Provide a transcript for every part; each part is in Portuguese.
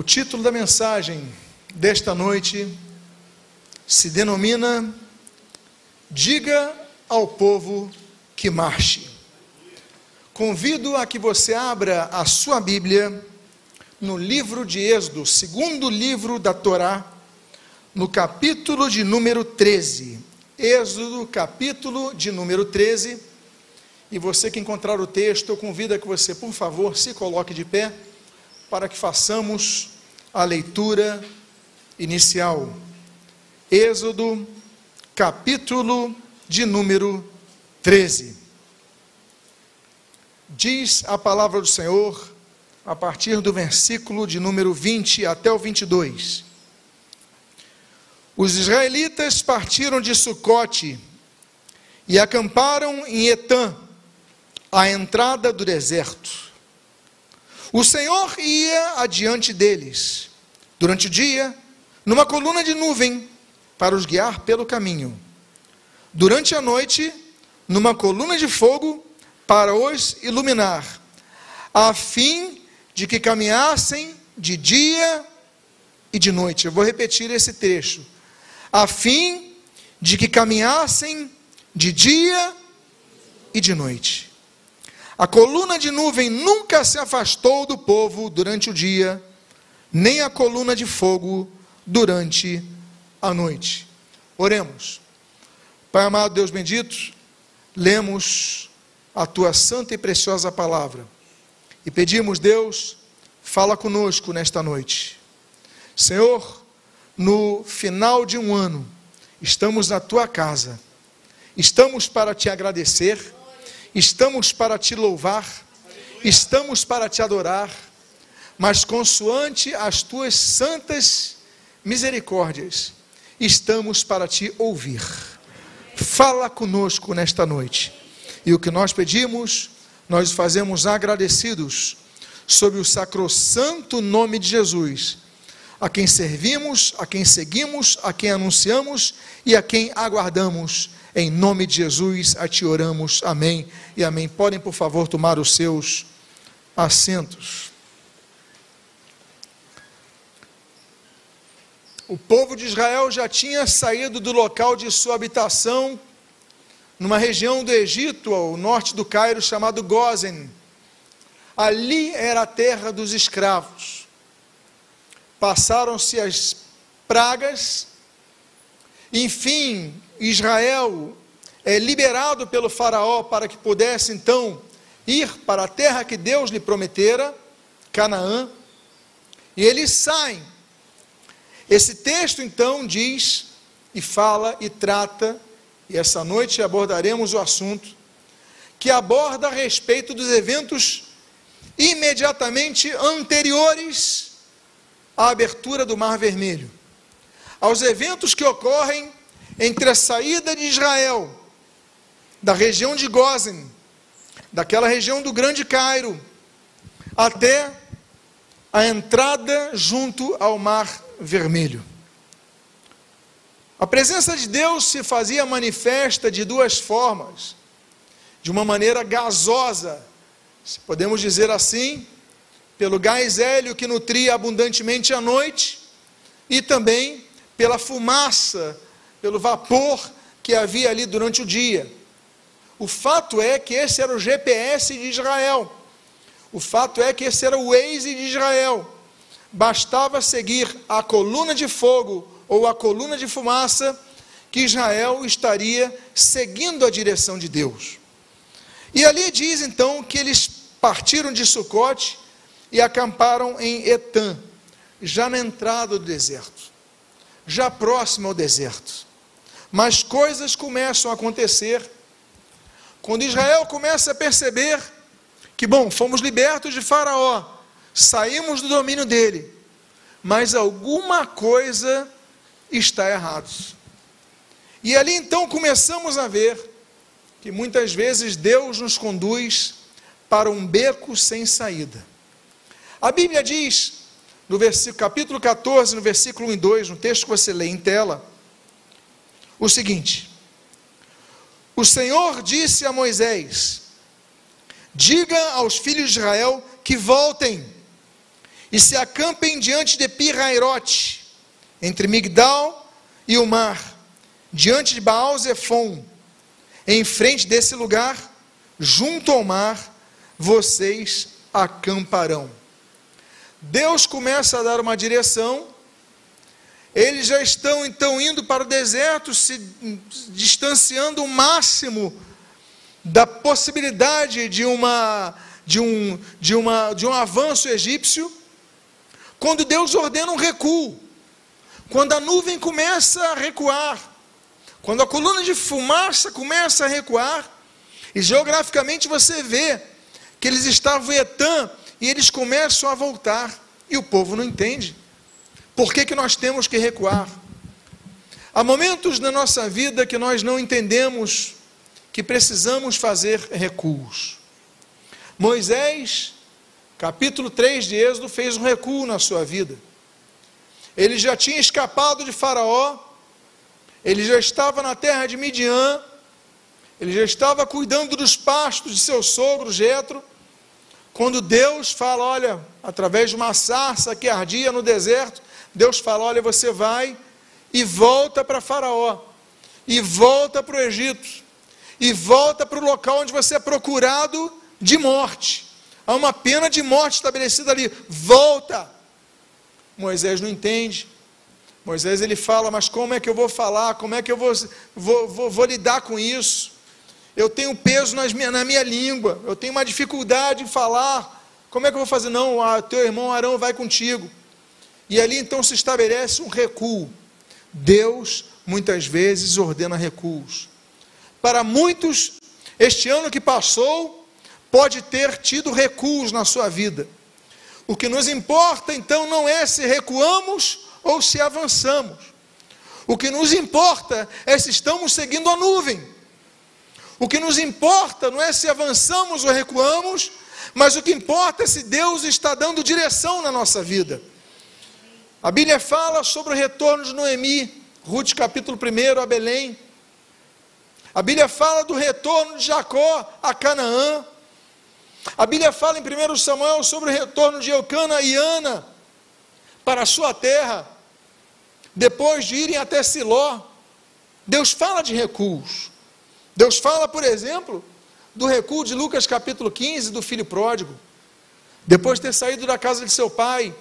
O título da mensagem desta noite se denomina Diga ao povo que marche. Convido a que você abra a sua Bíblia no livro de Êxodo, segundo livro da Torá, no capítulo de número 13. Êxodo, capítulo de número 13. E você que encontrar o texto, eu convido a que você, por favor, se coloque de pé para que façamos a leitura inicial. Êxodo, capítulo de número 13. Diz a palavra do Senhor, a partir do versículo de número 20 até o 22. Os israelitas partiram de Sucote e acamparam em Etã, à entrada do deserto. O Senhor ia adiante deles, durante o dia, numa coluna de nuvem, para os guiar pelo caminho. Durante a noite, numa coluna de fogo, para os iluminar, a fim de que caminhassem de dia e de noite. Eu vou repetir esse trecho. A fim de que caminhassem de dia e de noite. A coluna de nuvem nunca se afastou do povo durante o dia, nem a coluna de fogo durante a noite. Oremos. Pai amado, Deus bendito, lemos a tua santa e preciosa palavra e pedimos, Deus, fala conosco nesta noite. Senhor, no final de um ano, estamos na tua casa, estamos para te agradecer estamos para te louvar, estamos para te adorar, mas consoante as tuas santas misericórdias, estamos para te ouvir. Fala conosco nesta noite. E o que nós pedimos, nós fazemos agradecidos sob o sacrossanto nome de Jesus, a quem servimos, a quem seguimos, a quem anunciamos e a quem aguardamos em nome de Jesus, a ti oramos. Amém e amém. Podem, por favor, tomar os seus assentos. O povo de Israel já tinha saído do local de sua habitação, numa região do Egito, ao norte do Cairo, chamado Gozen. Ali era a terra dos escravos. Passaram-se as pragas, enfim, Israel é liberado pelo Faraó para que pudesse então ir para a terra que Deus lhe prometera, Canaã, e eles saem. Esse texto então diz e fala e trata, e essa noite abordaremos o assunto, que aborda a respeito dos eventos imediatamente anteriores à abertura do Mar Vermelho, aos eventos que ocorrem entre a saída de Israel da região de Gozen, daquela região do Grande Cairo, até a entrada junto ao Mar Vermelho. A presença de Deus se fazia manifesta de duas formas. De uma maneira gasosa, podemos dizer assim, pelo gás hélio que nutria abundantemente a noite, e também pela fumaça pelo vapor que havia ali durante o dia. O fato é que esse era o GPS de Israel. O fato é que esse era o Waze de Israel. Bastava seguir a coluna de fogo ou a coluna de fumaça que Israel estaria seguindo a direção de Deus. E ali diz então que eles partiram de Sucote e acamparam em Etã, já na entrada do deserto, já próximo ao deserto. Mas coisas começam a acontecer quando Israel começa a perceber que, bom, fomos libertos de Faraó, saímos do domínio dele, mas alguma coisa está errada. E ali então começamos a ver que muitas vezes Deus nos conduz para um beco sem saída. A Bíblia diz, no versículo, capítulo 14, no versículo 1 e 2, no texto que você lê em tela, o seguinte: O Senhor disse a Moisés: Diga aos filhos de Israel que voltem e se acampem diante de Pirairote, entre Migdal e o mar, diante de Baal Zephon, em frente desse lugar, junto ao mar, vocês acamparão. Deus começa a dar uma direção, eles já estão então indo para o deserto, se distanciando o máximo da possibilidade de, uma, de, um, de, uma, de um avanço egípcio, quando Deus ordena um recuo, quando a nuvem começa a recuar, quando a coluna de fumaça começa a recuar, e geograficamente você vê que eles estavam em Etã e eles começam a voltar, e o povo não entende. Por que, que nós temos que recuar? Há momentos na nossa vida que nós não entendemos que precisamos fazer recuos. Moisés, capítulo 3 de Êxodo, fez um recuo na sua vida. Ele já tinha escapado de Faraó, ele já estava na terra de Midian, ele já estava cuidando dos pastos de seu sogro Jetro, quando Deus fala, olha, através de uma sarça que ardia no deserto, Deus fala, olha, você vai e volta para Faraó, e volta para o Egito, e volta para o local onde você é procurado de morte. Há uma pena de morte estabelecida ali. Volta. Moisés não entende. Moisés ele fala, mas como é que eu vou falar? Como é que eu vou, vou, vou, vou lidar com isso? Eu tenho peso nas minha, na minha língua, eu tenho uma dificuldade em falar. Como é que eu vou fazer? Não, a, teu irmão Arão vai contigo. E ali então se estabelece um recuo. Deus muitas vezes ordena recuos. Para muitos, este ano que passou pode ter tido recuos na sua vida. O que nos importa então não é se recuamos ou se avançamos. O que nos importa é se estamos seguindo a nuvem. O que nos importa não é se avançamos ou recuamos, mas o que importa é se Deus está dando direção na nossa vida. A Bíblia fala sobre o retorno de Noemi, Ruth capítulo 1 a Belém. A Bíblia fala do retorno de Jacó a Canaã. A Bíblia fala em 1 Samuel sobre o retorno de Eucana e Ana para a sua terra, depois de irem até Siló. Deus fala de recuos. Deus fala, por exemplo, do recuo de Lucas capítulo 15, do filho pródigo. Depois de ter saído da casa de seu pai,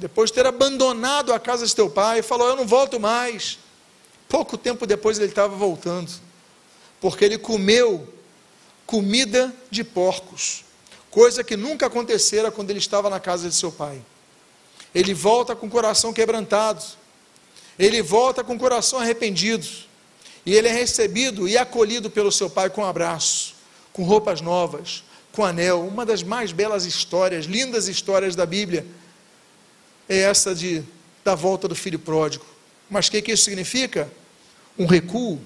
depois de ter abandonado a casa de seu pai, falou: Eu não volto mais. Pouco tempo depois ele estava voltando porque ele comeu comida de porcos, coisa que nunca acontecera quando ele estava na casa de seu pai. Ele volta com o coração quebrantado, ele volta com o coração arrependido, e ele é recebido e acolhido pelo seu pai com um abraço, com roupas novas, com anel. Uma das mais belas histórias, lindas histórias da Bíblia, é essa de, da volta do filho pródigo. Mas o que, que isso significa? Um recuo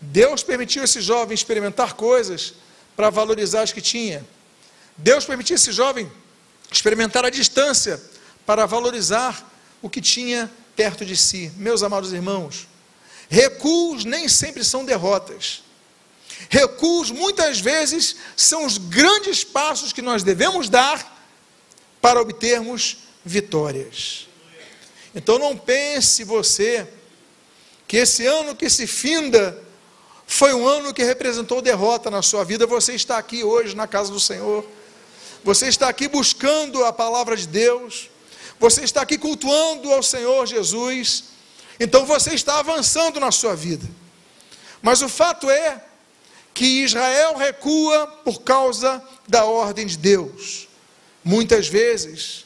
Deus permitiu esse jovem experimentar coisas para valorizar as que tinha. Deus permitiu esse jovem experimentar a distância para valorizar o que tinha perto de si. Meus amados irmãos, recuos nem sempre são derrotas. Recuos muitas vezes são os grandes passos que nós devemos dar para obtermos vitórias. Então não pense você que esse ano que se finda foi um ano que representou derrota na sua vida. Você está aqui hoje na casa do Senhor. Você está aqui buscando a palavra de Deus. Você está aqui cultuando ao Senhor Jesus. Então você está avançando na sua vida. Mas o fato é que Israel recua por causa da ordem de Deus. Muitas vezes,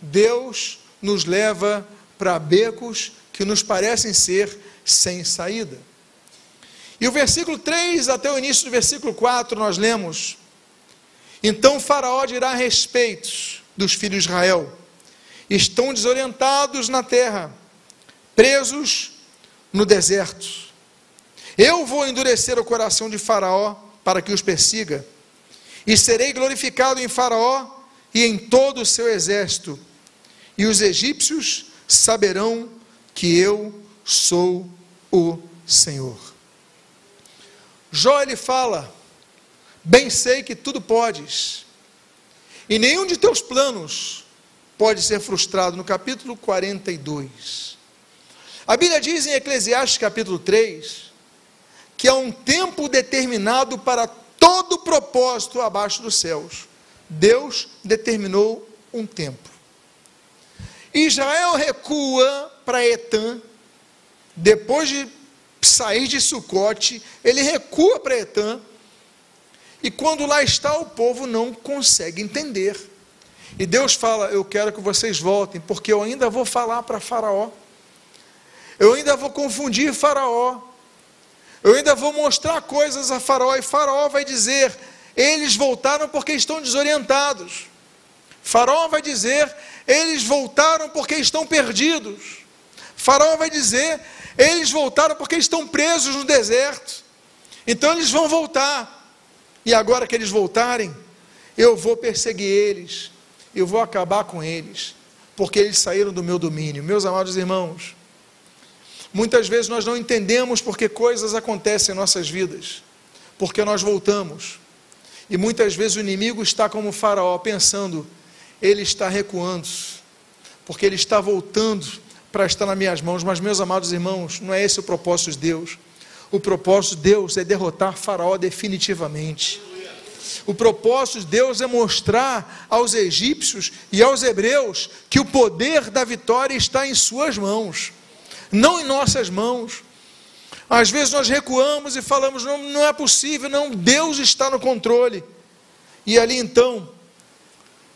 Deus nos leva para becos que nos parecem ser sem saída. E o versículo 3 até o início do versículo 4 nós lemos: Então Faraó dirá a respeito dos filhos de Israel: estão desorientados na terra, presos no deserto. Eu vou endurecer o coração de Faraó para que os persiga, e serei glorificado em Faraó e em todo o seu exército, e os egípcios saberão que eu sou o Senhor. Jó ele fala: Bem sei que tudo podes, e nenhum de teus planos pode ser frustrado? No capítulo 42. A Bíblia diz em Eclesiastes capítulo 3 que há um tempo determinado para todo propósito abaixo dos céus. Deus determinou um tempo. Israel recua para Etã, depois de sair de Sucote, ele recua para Etã, e quando lá está, o povo não consegue entender. E Deus fala: Eu quero que vocês voltem, porque eu ainda vou falar para Faraó, eu ainda vou confundir Faraó, eu ainda vou mostrar coisas a Faraó, e Faraó vai dizer: Eles voltaram porque estão desorientados. Faraó vai dizer: Eles voltaram porque estão perdidos. Faraó vai dizer: Eles voltaram porque estão presos no deserto. Então eles vão voltar. E agora que eles voltarem, eu vou perseguir eles, eu vou acabar com eles, porque eles saíram do meu domínio. Meus amados irmãos, muitas vezes nós não entendemos porque coisas acontecem em nossas vidas, porque nós voltamos. E muitas vezes o inimigo está como Faraó, pensando, ele está recuando, porque ele está voltando para estar nas minhas mãos. Mas, meus amados irmãos, não é esse o propósito de Deus. O propósito de Deus é derrotar Faraó definitivamente. O propósito de Deus é mostrar aos egípcios e aos hebreus que o poder da vitória está em suas mãos, não em nossas mãos. Às vezes nós recuamos e falamos: não, não é possível, não, Deus está no controle. E ali então,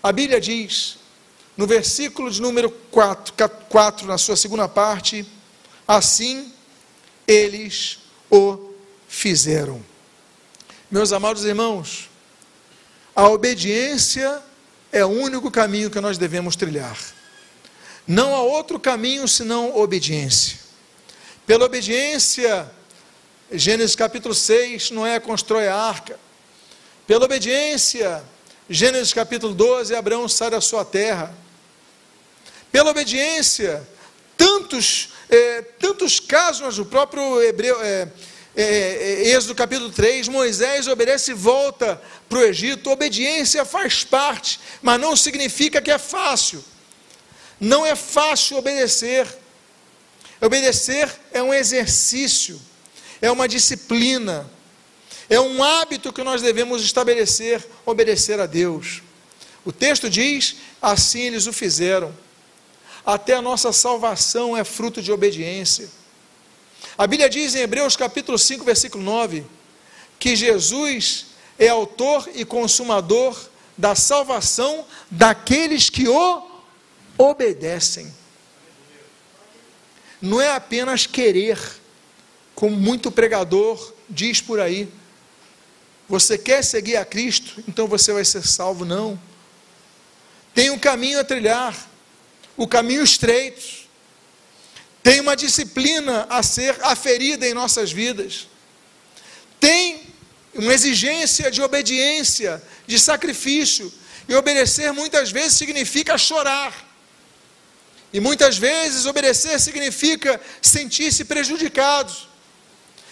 a Bíblia diz, no versículo de número 4, 4 na sua segunda parte, assim eles o fizeram. Meus amados irmãos, a obediência é o único caminho que nós devemos trilhar. Não há outro caminho senão obediência. Pela obediência, Gênesis capítulo 6, Noé constrói a arca. Pela obediência, Gênesis capítulo 12, Abraão sai da sua terra. Pela obediência, tantos é, tantos casos, o próprio Hebreu, é, é, Êxodo capítulo 3, Moisés obedece e volta para o Egito. Obediência faz parte, mas não significa que é fácil. Não é fácil obedecer. Obedecer é um exercício, é uma disciplina, é um hábito que nós devemos estabelecer, obedecer a Deus. O texto diz: assim eles o fizeram. Até a nossa salvação é fruto de obediência. A Bíblia diz em Hebreus capítulo 5, versículo 9, que Jesus é autor e consumador da salvação daqueles que o obedecem. Não é apenas querer, como muito pregador diz por aí. Você quer seguir a Cristo, então você vai ser salvo, não. Tem um caminho a trilhar o caminho estreito. Tem uma disciplina a ser aferida em nossas vidas. Tem uma exigência de obediência, de sacrifício. E obedecer muitas vezes significa chorar. E muitas vezes obedecer significa sentir-se prejudicado.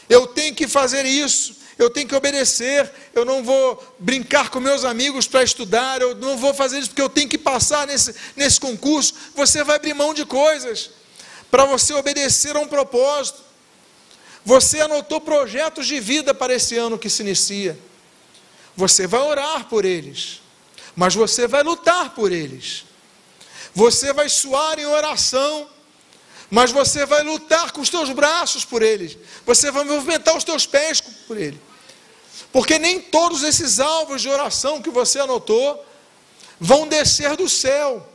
Eu tenho que fazer isso, eu tenho que obedecer, eu não vou brincar com meus amigos para estudar, eu não vou fazer isso porque eu tenho que passar nesse, nesse concurso. Você vai abrir mão de coisas para você obedecer a um propósito. Você anotou projetos de vida para esse ano que se inicia. Você vai orar por eles, mas você vai lutar por eles. Você vai suar em oração, mas você vai lutar com os teus braços por eles. Você vai movimentar os teus pés por ele. Porque nem todos esses alvos de oração que você anotou vão descer do céu,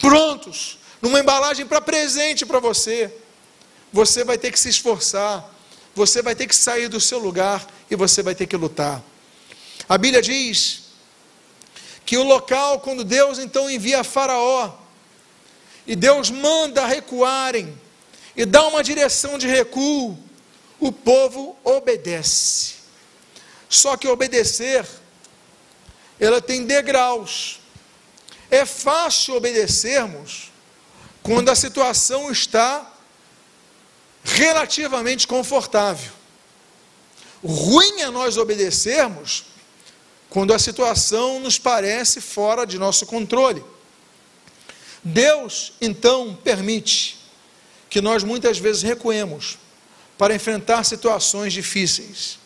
prontos, numa embalagem para presente para você. Você vai ter que se esforçar, você vai ter que sair do seu lugar e você vai ter que lutar. A Bíblia diz que o local, quando Deus então envia Faraó, e Deus manda recuarem, e dá uma direção de recuo, o povo obedece. Só que obedecer, ela tem degraus. É fácil obedecermos quando a situação está relativamente confortável. Ruim é nós obedecermos quando a situação nos parece fora de nosso controle. Deus, então, permite que nós muitas vezes recuemos para enfrentar situações difíceis.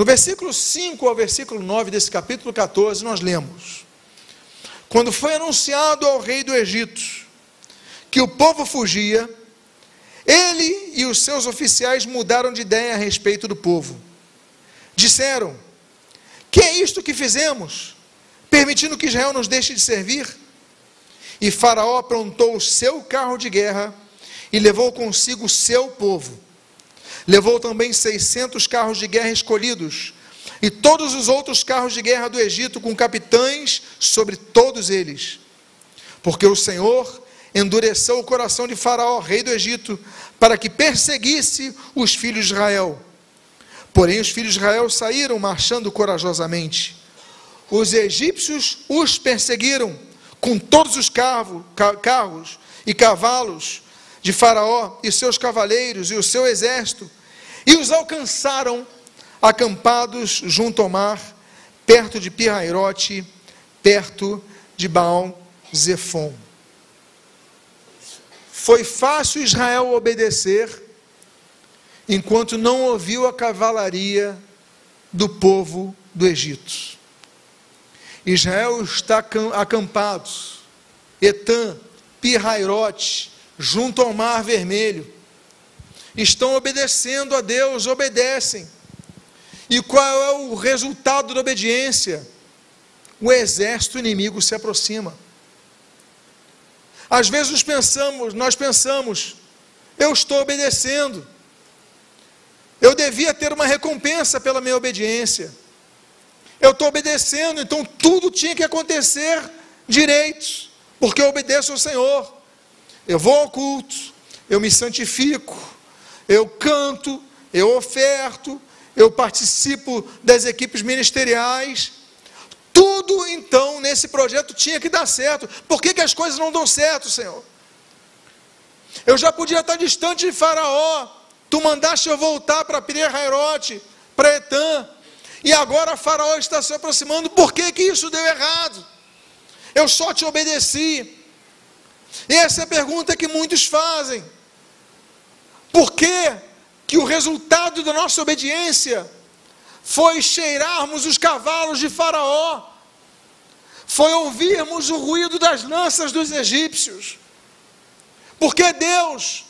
No versículo 5 ao versículo 9 desse capítulo 14, nós lemos: Quando foi anunciado ao rei do Egito que o povo fugia, ele e os seus oficiais mudaram de ideia a respeito do povo. Disseram: Que é isto que fizemos, permitindo que Israel nos deixe de servir? E Faraó aprontou o seu carro de guerra e levou consigo o seu povo. Levou também 600 carros de guerra escolhidos e todos os outros carros de guerra do Egito com capitães sobre todos eles. Porque o Senhor endureceu o coração de Faraó, rei do Egito, para que perseguisse os filhos de Israel. Porém, os filhos de Israel saíram marchando corajosamente. Os egípcios os perseguiram com todos os carros, e cavalos de Faraó e seus cavaleiros e o seu exército, e os alcançaram acampados junto ao mar, perto de Pirairote, perto de Baal Zefon. Foi fácil Israel obedecer, enquanto não ouviu a cavalaria do povo do Egito. Israel está acampado, Etã, Pirairote, junto ao Mar Vermelho. Estão obedecendo a Deus, obedecem. E qual é o resultado da obediência? O exército inimigo se aproxima. Às vezes nós pensamos, nós pensamos, eu estou obedecendo. Eu devia ter uma recompensa pela minha obediência. Eu estou obedecendo, então tudo tinha que acontecer direito, porque eu obedeço ao Senhor. Eu vou ao culto, eu me santifico, eu canto, eu oferto, eu participo das equipes ministeriais. Tudo então nesse projeto tinha que dar certo. Por que, que as coisas não dão certo, Senhor? Eu já podia estar distante de Faraó. Tu mandaste eu voltar para Pirehairote, para Etã. E agora Faraó está se aproximando. Por que, que isso deu errado? Eu só te obedeci. E essa é a pergunta que muitos fazem. Por que, que o resultado da nossa obediência foi cheirarmos os cavalos de Faraó? Foi ouvirmos o ruído das lanças dos egípcios? Porque Deus,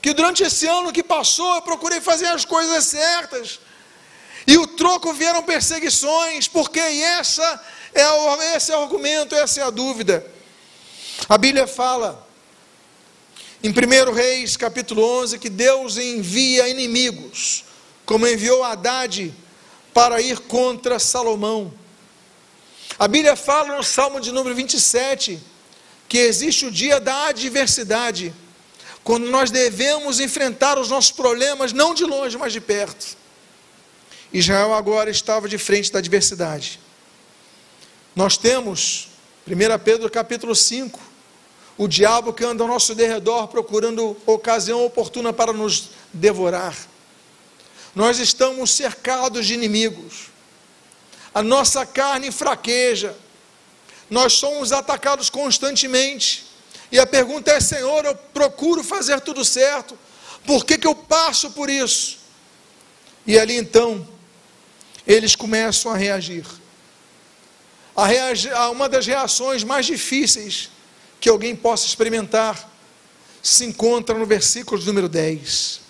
que durante esse ano que passou eu procurei fazer as coisas certas, e o troco vieram perseguições, porque essa é o, esse é o argumento, essa é a dúvida. A Bíblia fala, em 1 Reis, capítulo 11, que Deus envia inimigos, como enviou Haddad para ir contra Salomão. A Bíblia fala no Salmo de número 27 que existe o dia da adversidade, quando nós devemos enfrentar os nossos problemas, não de longe, mas de perto. Israel agora estava de frente da adversidade. Nós temos, 1 Pedro capítulo 5, o diabo que anda ao nosso derredor procurando ocasião oportuna para nos devorar. Nós estamos cercados de inimigos. A nossa carne fraqueja. Nós somos atacados constantemente. E a pergunta é: Senhor, eu procuro fazer tudo certo. Por que, que eu passo por isso? E ali então, eles começam a reagir. A reagir, uma das reações mais difíceis que alguém possa experimentar se encontra no versículo número 10.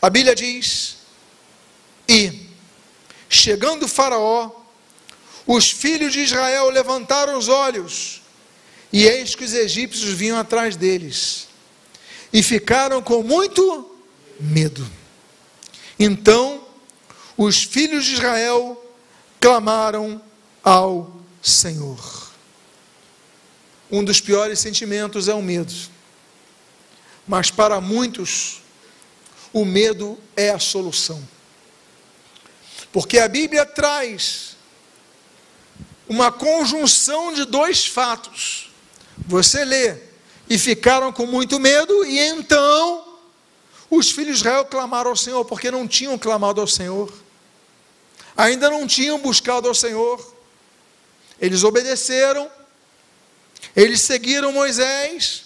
A Bíblia diz: E, chegando Faraó, os filhos de Israel levantaram os olhos, e eis que os egípcios vinham atrás deles, e ficaram com muito medo. Então os filhos de Israel clamaram ao Senhor. Um dos piores sentimentos é o medo. Mas para muitos, o medo é a solução. Porque a Bíblia traz uma conjunção de dois fatos. Você lê, e ficaram com muito medo, e então os filhos de Israel clamaram ao Senhor, porque não tinham clamado ao Senhor ainda não tinham buscado ao Senhor. Eles obedeceram, Eles seguiram Moisés,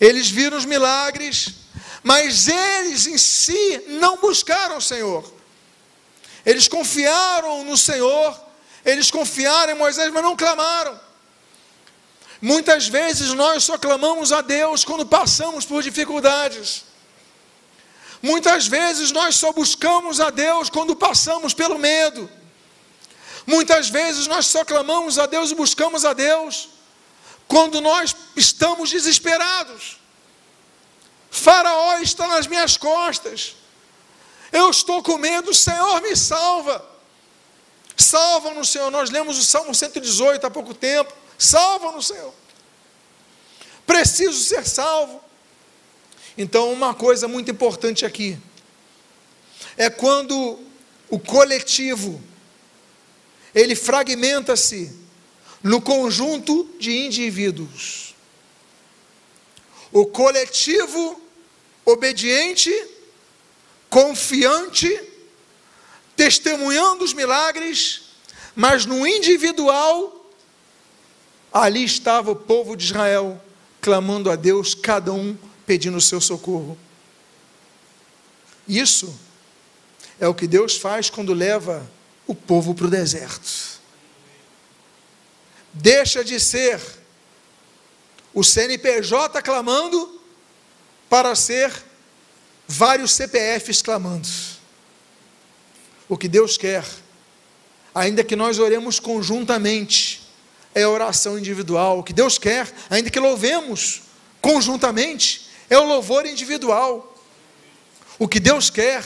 eles viram os milagres, mas eles em si não buscaram o Senhor. Eles confiaram no Senhor, eles confiaram em Moisés, mas não clamaram. Muitas vezes nós só clamamos a Deus quando passamos por dificuldades. Muitas vezes nós só buscamos a Deus quando passamos pelo medo. Muitas vezes nós só clamamos a Deus e buscamos a Deus quando nós estamos desesperados. Faraó está nas minhas costas. Eu estou com medo, Senhor, me salva. Salva-nos, Senhor. Nós lemos o Salmo 118 há pouco tempo. Salva-nos, Senhor. Preciso ser salvo. Então, uma coisa muito importante aqui é quando o coletivo ele fragmenta-se no conjunto de indivíduos. O coletivo obediente, confiante, testemunhando os milagres, mas no individual Ali estava o povo de Israel clamando a Deus, cada um pedindo o seu socorro. Isso é o que Deus faz quando leva o povo para o deserto. Deixa de ser o CNPJ clamando para ser vários CPFs clamando. O que Deus quer, ainda que nós oremos conjuntamente, é oração individual. O que Deus quer, ainda que louvemos conjuntamente, é o louvor individual. O que Deus quer,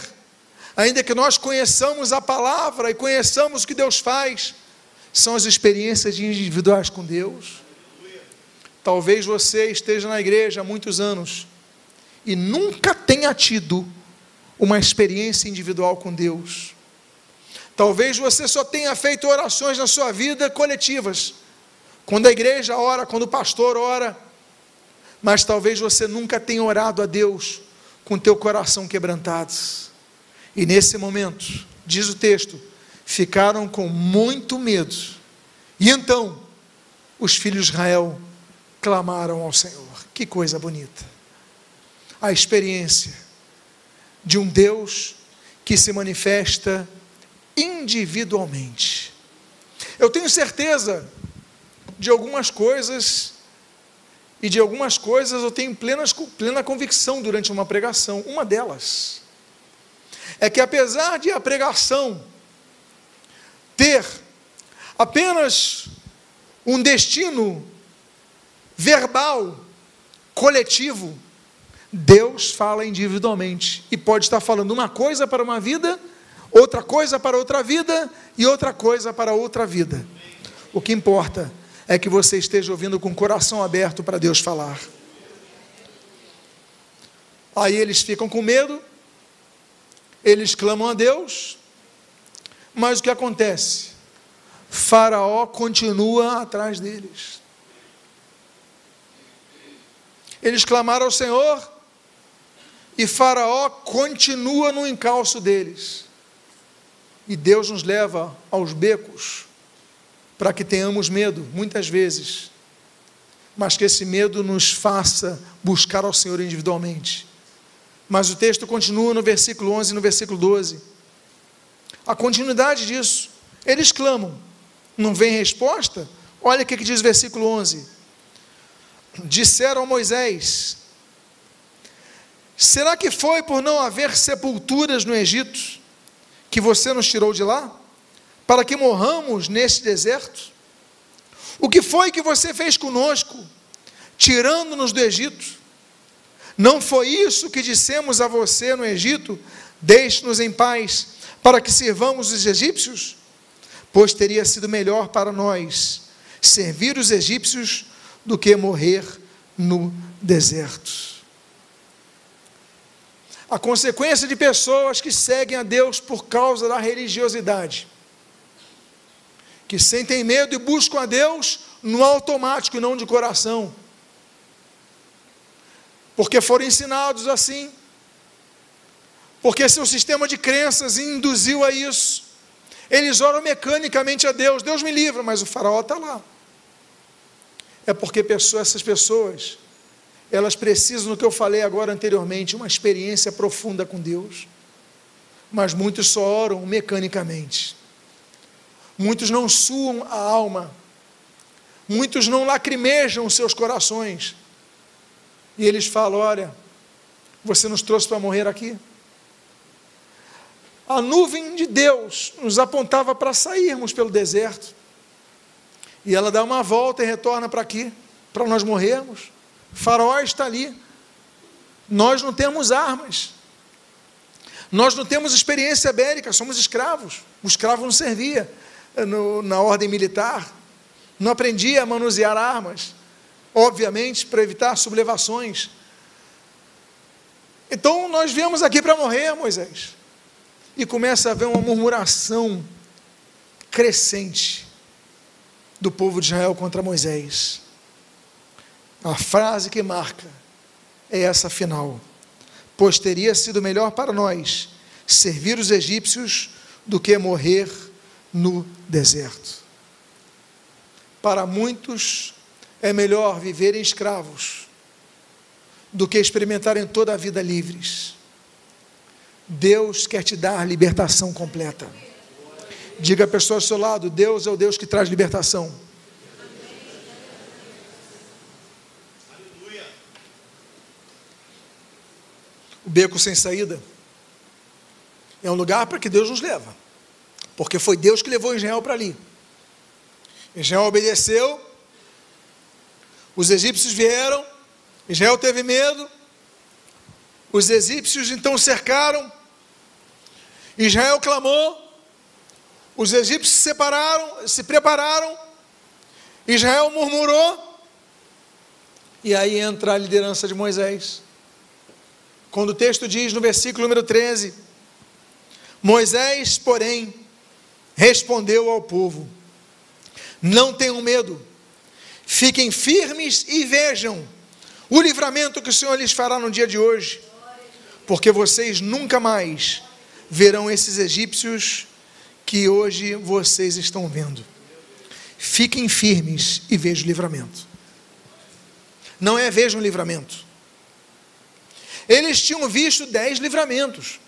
ainda que nós conheçamos a palavra e conheçamos o que Deus faz, são as experiências individuais com Deus. Talvez você esteja na igreja há muitos anos e nunca tenha tido uma experiência individual com Deus. Talvez você só tenha feito orações na sua vida coletivas, quando a igreja ora, quando o pastor ora, mas talvez você nunca tenha orado a Deus com teu coração quebrantado. E nesse momento, diz o texto, ficaram com muito medo. E então, os filhos de Israel clamaram ao Senhor. Que coisa bonita. A experiência de um Deus que se manifesta individualmente. Eu tenho certeza de algumas coisas, e de algumas coisas eu tenho plena, plena convicção durante uma pregação. Uma delas é que, apesar de a pregação ter apenas um destino verbal, coletivo, Deus fala individualmente e pode estar falando uma coisa para uma vida, outra coisa para outra vida e outra coisa para outra vida. O que importa é que você esteja ouvindo com o coração aberto para Deus falar. Aí eles ficam com medo, eles clamam a Deus, mas o que acontece? Faraó continua atrás deles. Eles clamaram ao Senhor e Faraó continua no encalço deles. E Deus nos leva aos becos para que tenhamos medo, muitas vezes, mas que esse medo nos faça buscar ao Senhor individualmente. Mas o texto continua no versículo 11 e no versículo 12. A continuidade disso. Eles clamam, não vem resposta? Olha o que diz o versículo 11. Disseram a Moisés: Será que foi por não haver sepulturas no Egito que você nos tirou de lá? para que morramos neste deserto? O que foi que você fez conosco, tirando-nos do Egito? Não foi isso que dissemos a você no Egito? Deixe-nos em paz, para que sirvamos os egípcios? Pois teria sido melhor para nós servir os egípcios do que morrer no deserto. A consequência de pessoas que seguem a Deus por causa da religiosidade que sentem medo e buscam a Deus no automático e não de coração. Porque foram ensinados assim. Porque seu sistema de crenças induziu a isso. Eles oram mecanicamente a Deus. Deus me livra, mas o faraó está lá. é porque pessoas, essas pessoas, elas precisam, no que eu falei agora anteriormente, uma experiência profunda com Deus. Mas muitos só oram mecanicamente. Muitos não suam a alma. Muitos não lacrimejam seus corações. E eles falam: Olha, você nos trouxe para morrer aqui. A nuvem de Deus nos apontava para sairmos pelo deserto. E ela dá uma volta e retorna para aqui, para nós morrermos. O faraó está ali. Nós não temos armas. Nós não temos experiência bélica, somos escravos. O escravo não servia no, na ordem militar, não aprendia a manusear armas, obviamente, para evitar sublevações. Então nós viemos aqui para morrer, Moisés. E começa a haver uma murmuração crescente do povo de Israel contra Moisés. A frase que marca é essa final: Pois teria sido melhor para nós servir os egípcios do que morrer no deserto. Para muitos é melhor viverem escravos do que experimentarem toda a vida livres. Deus quer te dar libertação completa. Diga a pessoa ao seu lado: Deus é o Deus que traz libertação. O beco sem saída é um lugar para que Deus nos leva, porque foi Deus que levou Israel para ali. Israel obedeceu, os egípcios vieram, Israel teve medo, os egípcios então cercaram, Israel clamou, os egípcios se separaram, se prepararam, Israel murmurou, e aí entra a liderança de Moisés. Quando o texto diz no versículo número 13: Moisés, porém, respondeu ao povo: Não tenham medo, fiquem firmes e vejam o livramento que o Senhor lhes fará no dia de hoje, porque vocês nunca mais verão esses egípcios que hoje vocês estão vendo. Fiquem firmes e vejam o livramento. Não é vejam o livramento. Eles tinham visto dez livramentos.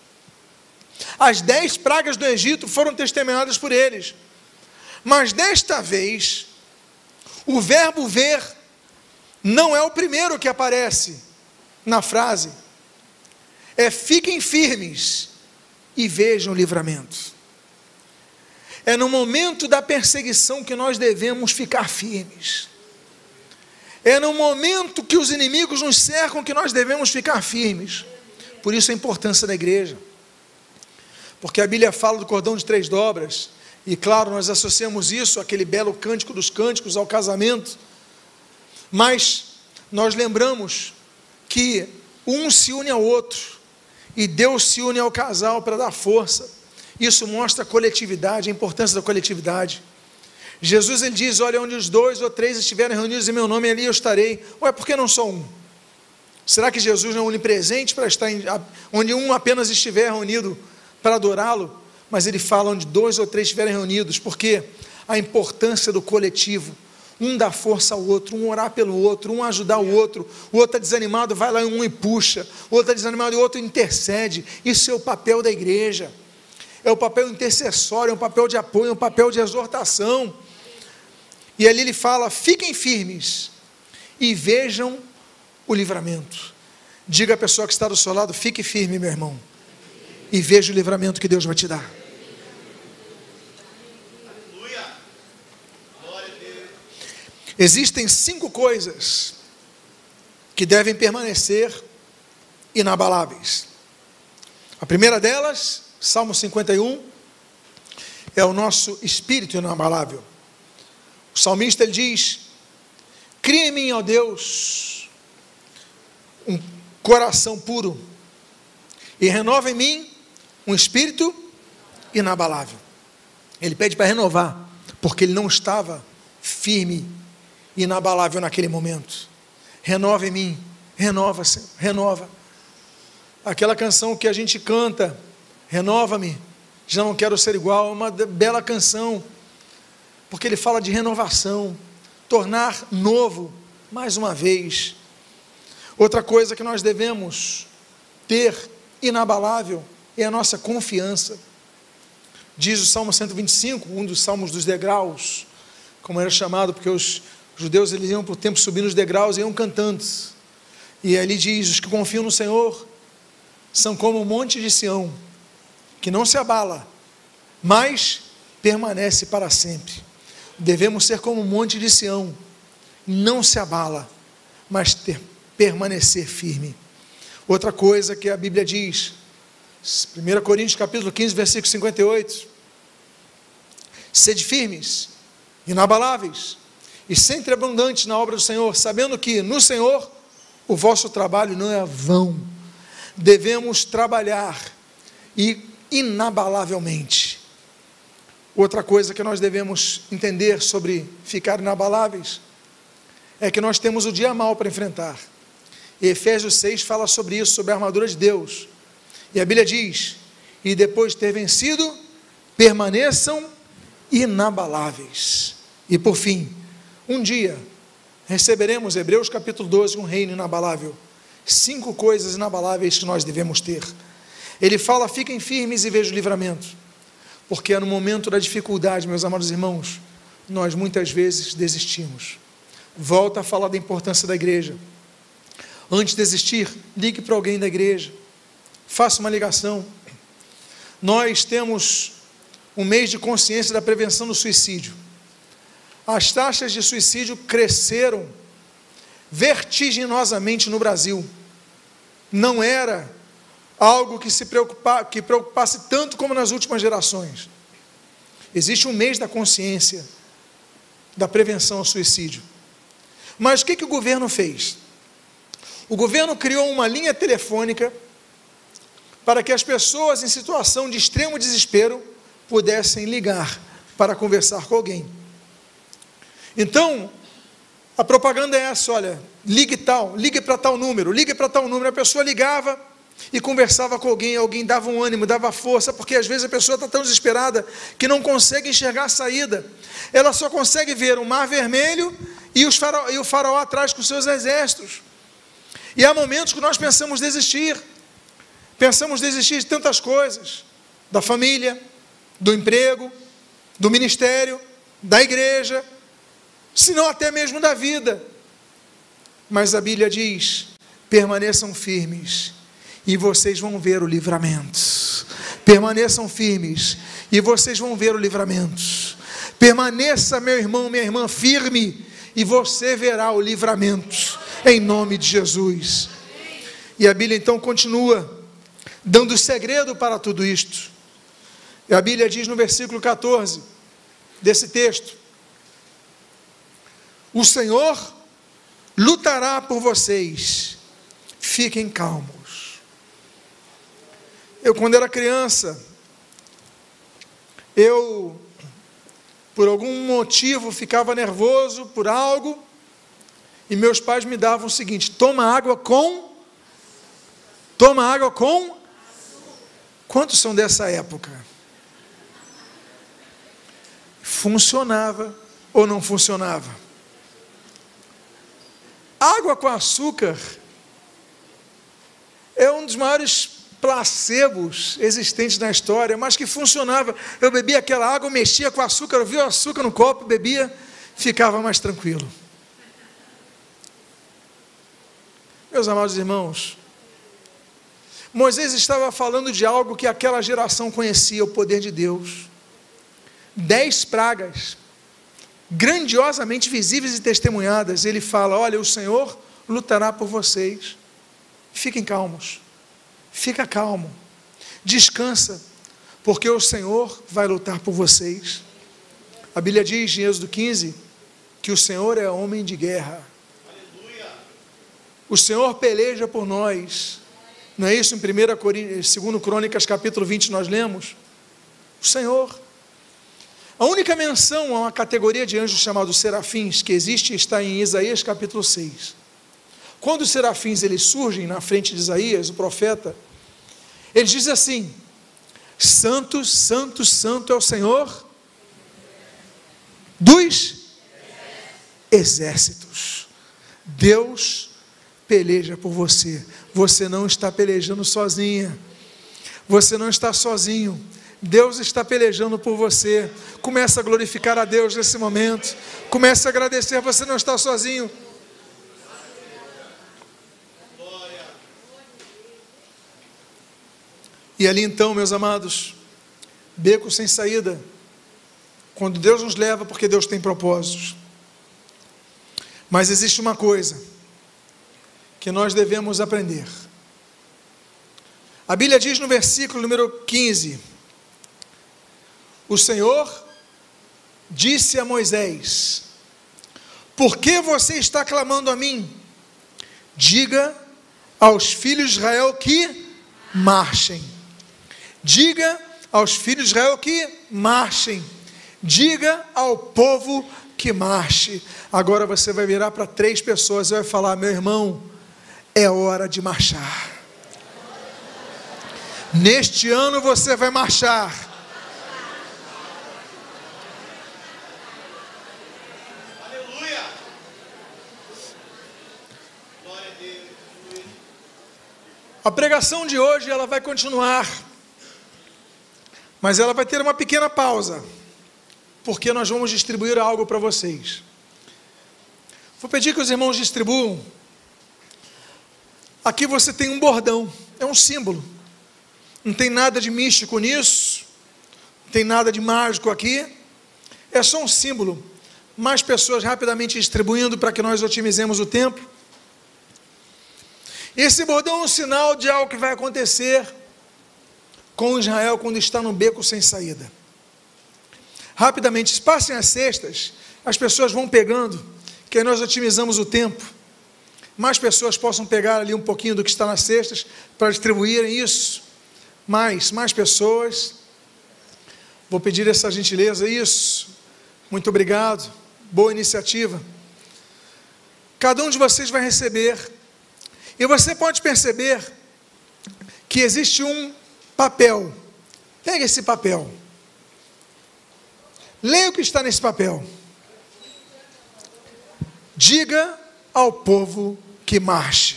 As dez pragas do Egito foram testemunhadas por eles. Mas desta vez, o verbo ver não é o primeiro que aparece na frase. É fiquem firmes e vejam o livramento. É no momento da perseguição que nós devemos ficar firmes. É no momento que os inimigos nos cercam que nós devemos ficar firmes. Por isso a importância da igreja. Porque a Bíblia fala do cordão de três dobras, e claro, nós associamos isso àquele belo cântico dos cânticos ao casamento. Mas nós lembramos que um se une ao outro, e Deus se une ao casal para dar força. Isso mostra a coletividade, a importância da coletividade. Jesus ele diz: Olha, onde os dois ou três estiverem reunidos em meu nome, ali eu estarei. Ué, por que não só um? Será que Jesus não é onipresente para estar em, onde um apenas estiver reunido para adorá-lo? Mas ele fala onde dois ou três estiverem reunidos, porque a importância do coletivo. Um dá força ao outro, um orar pelo outro, um ajudar o outro. O outro está desanimado, vai lá um e puxa. O outro está desanimado e o outro intercede. Isso é o papel da igreja. É o papel intercessório, é um papel de apoio, é um papel de exortação. E ali ele fala: fiquem firmes e vejam o livramento. Diga à pessoa que está do seu lado: fique firme, meu irmão, e veja o livramento que Deus vai te dar. Existem cinco coisas que devem permanecer inabaláveis. A primeira delas, Salmo 51, é o nosso espírito inabalável. O salmista ele diz: Cria em mim, ó Deus, um coração puro, e renova em mim um espírito inabalável. Ele pede para renovar, porque ele não estava firme, inabalável naquele momento. Renova em mim, renova, Senhor, renova. Aquela canção que a gente canta, renova-me, já não quero ser igual, é uma bela canção porque ele fala de renovação. tornar novo mais uma vez. Outra coisa que nós devemos ter inabalável é a nossa confiança. Diz o Salmo 125, um dos salmos dos degraus, como era chamado, porque os judeus eles iam por tempo subindo os degraus e iam cantando. E ali diz: os que confiam no Senhor são como o monte de Sião, que não se abala, mas permanece para sempre. Devemos ser como o monte de Sião, não se abala, mas ter, permanecer firme. Outra coisa que a Bíblia diz, 1 Coríntios capítulo 15, versículo 58. Sede firmes, inabaláveis e sempre abundantes na obra do Senhor, sabendo que no Senhor o vosso trabalho não é vão. Devemos trabalhar e inabalavelmente. Outra coisa que nós devemos entender sobre ficar inabaláveis é que nós temos o dia mal para enfrentar. E Efésios 6 fala sobre isso, sobre a armadura de Deus. E a Bíblia diz: E depois de ter vencido, permaneçam inabaláveis. E por fim, um dia receberemos, Hebreus capítulo 12, um reino inabalável. Cinco coisas inabaláveis que nós devemos ter. Ele fala: fiquem firmes e vejam o livramento. Porque é no momento da dificuldade, meus amados irmãos, nós muitas vezes desistimos. Volta a falar da importância da igreja. Antes de desistir, ligue para alguém da igreja. Faça uma ligação. Nós temos um mês de consciência da prevenção do suicídio. As taxas de suicídio cresceram vertiginosamente no Brasil. Não era algo que se que preocupasse tanto como nas últimas gerações. Existe um mês da consciência da prevenção ao suicídio. Mas o que, que o governo fez? O governo criou uma linha telefônica para que as pessoas em situação de extremo desespero pudessem ligar para conversar com alguém. Então, a propaganda é essa: olha, ligue tal, ligue para tal número, ligue para tal número. A pessoa ligava e conversava com alguém, alguém dava um ânimo, dava força, porque às vezes a pessoa está tão desesperada que não consegue enxergar a saída. Ela só consegue ver o mar vermelho e, os e o faraó atrás com seus exércitos. E há momentos que nós pensamos desistir. Pensamos desistir de tantas coisas: da família, do emprego, do ministério, da igreja, se não até mesmo da vida. Mas a Bíblia diz: permaneçam firmes e vocês vão ver o livramento. Permaneçam firmes e vocês vão ver o livramento. Permaneça, meu irmão, minha irmã, firme e você verá o livramento em nome de Jesus. E a Bíblia então continua dando segredo para tudo isto. E a Bíblia diz no versículo 14 desse texto: O Senhor lutará por vocês, fiquem calmos. Eu, quando era criança, eu, por algum motivo, ficava nervoso por algo, e meus pais me davam o seguinte: toma água com. Toma água com. Quantos são dessa época? Funcionava ou não funcionava? Água com açúcar é um dos maiores placebos existentes na história, mas que funcionava. Eu bebia aquela água, mexia com açúcar, eu via o açúcar no copo, bebia, ficava mais tranquilo. Meus amados irmãos, Moisés estava falando de algo que aquela geração conhecia, o poder de Deus. Dez pragas, grandiosamente visíveis e testemunhadas. Ele fala: Olha, o Senhor lutará por vocês. Fiquem calmos, fica calmo, descansa, porque o Senhor vai lutar por vocês. A Bíblia diz em Êxodo 15 que o Senhor é homem de guerra. O Senhor peleja por nós. Não é isso em 1 Coríntios, 2 Crônicas, capítulo 20, nós lemos? O Senhor. A única menção a uma categoria de anjos chamados serafins que existe está em Isaías capítulo 6. Quando os serafins eles surgem na frente de Isaías, o profeta, ele diz assim: Santo, Santo, Santo é o Senhor dos exércitos. Deus peleja por você. Você não está pelejando sozinha. Você não está sozinho. Deus está pelejando por você. Comece a glorificar a Deus nesse momento. Comece a agradecer. Você não está sozinho. E ali então, meus amados, beco sem saída. Quando Deus nos leva, porque Deus tem propósitos. Mas existe uma coisa que nós devemos aprender. A Bíblia diz no versículo número 15: O Senhor disse a Moisés: Por que você está clamando a mim? Diga aos filhos de Israel que marchem. Diga aos filhos de Israel que marchem. Diga ao povo que marche. Agora você vai virar para três pessoas e vai falar: meu irmão, é hora de marchar. Neste ano você vai marchar. Aleluia. Glória a Deus. A pregação de hoje ela vai continuar, mas ela vai ter uma pequena pausa porque nós vamos distribuir algo para vocês. Vou pedir que os irmãos distribuam. Aqui você tem um bordão, é um símbolo. Não tem nada de místico nisso, não tem nada de mágico aqui. É só um símbolo. Mais pessoas rapidamente distribuindo para que nós otimizemos o tempo. Esse bordão é um sinal de algo que vai acontecer com Israel quando está no beco sem saída rapidamente, passem as cestas, as pessoas vão pegando, que aí nós otimizamos o tempo. Mais pessoas possam pegar ali um pouquinho do que está nas cestas para distribuírem isso. Mais, mais pessoas. Vou pedir essa gentileza, isso. Muito obrigado. Boa iniciativa. Cada um de vocês vai receber. E você pode perceber que existe um papel. Pega esse papel. Leia o que está nesse papel. Diga ao povo que marche.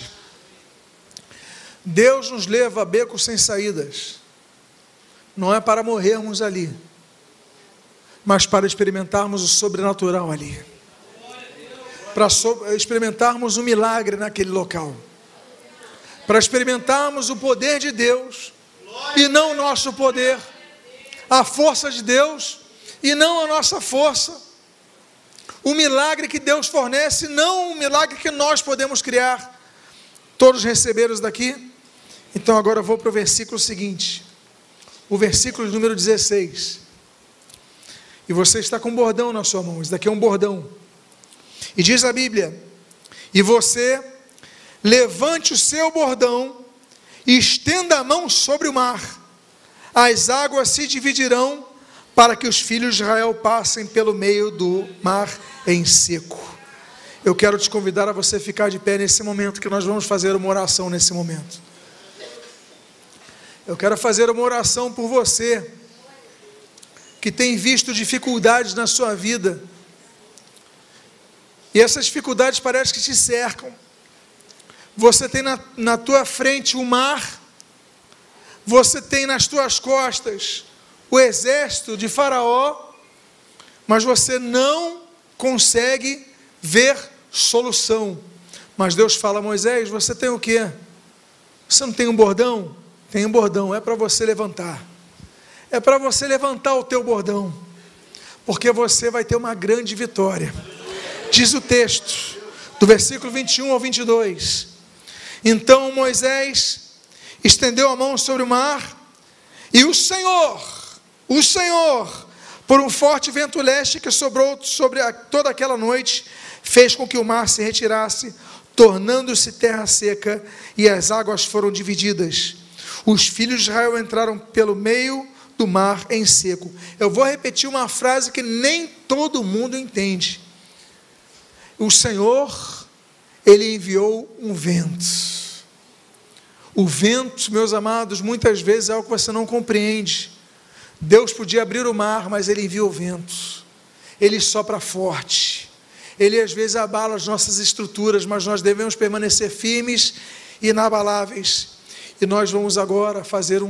Deus nos leva a becos sem saídas. Não é para morrermos ali, mas para experimentarmos o sobrenatural ali. Para so experimentarmos o milagre naquele local. Para experimentarmos o poder de Deus e não o nosso poder. A força de Deus e não a nossa força. O milagre que Deus fornece, não o milagre que nós podemos criar. Todos receberam daqui? Então agora eu vou para o versículo seguinte, o versículo número 16. E você está com um bordão na sua mão, isso daqui é um bordão. E diz a Bíblia: E você levante o seu bordão e estenda a mão sobre o mar, as águas se dividirão para que os filhos de Israel passem pelo meio do mar em seco. Eu quero te convidar a você ficar de pé nesse momento, que nós vamos fazer uma oração nesse momento. Eu quero fazer uma oração por você, que tem visto dificuldades na sua vida, e essas dificuldades parecem que te cercam. Você tem na, na tua frente o mar, você tem nas tuas costas o exército de Faraó, mas você não consegue ver solução. Mas Deus fala: Moisés, você tem o quê? Você não tem um bordão? Tem um bordão, é para você levantar. É para você levantar o teu bordão, porque você vai ter uma grande vitória. Diz o texto, do versículo 21 ao 22. Então Moisés estendeu a mão sobre o mar, e o Senhor o Senhor, por um forte vento leste que sobrou sobre a, toda aquela noite, fez com que o mar se retirasse, tornando-se terra seca, e as águas foram divididas. Os filhos de Israel entraram pelo meio do mar em seco. Eu vou repetir uma frase que nem todo mundo entende. O Senhor, ele enviou um vento. O vento, meus amados, muitas vezes é algo que você não compreende. Deus podia abrir o mar, mas ele envia o vento. Ele sopra forte. ele às vezes abala as nossas estruturas, mas nós devemos permanecer firmes e inabaláveis. E nós vamos agora fazer um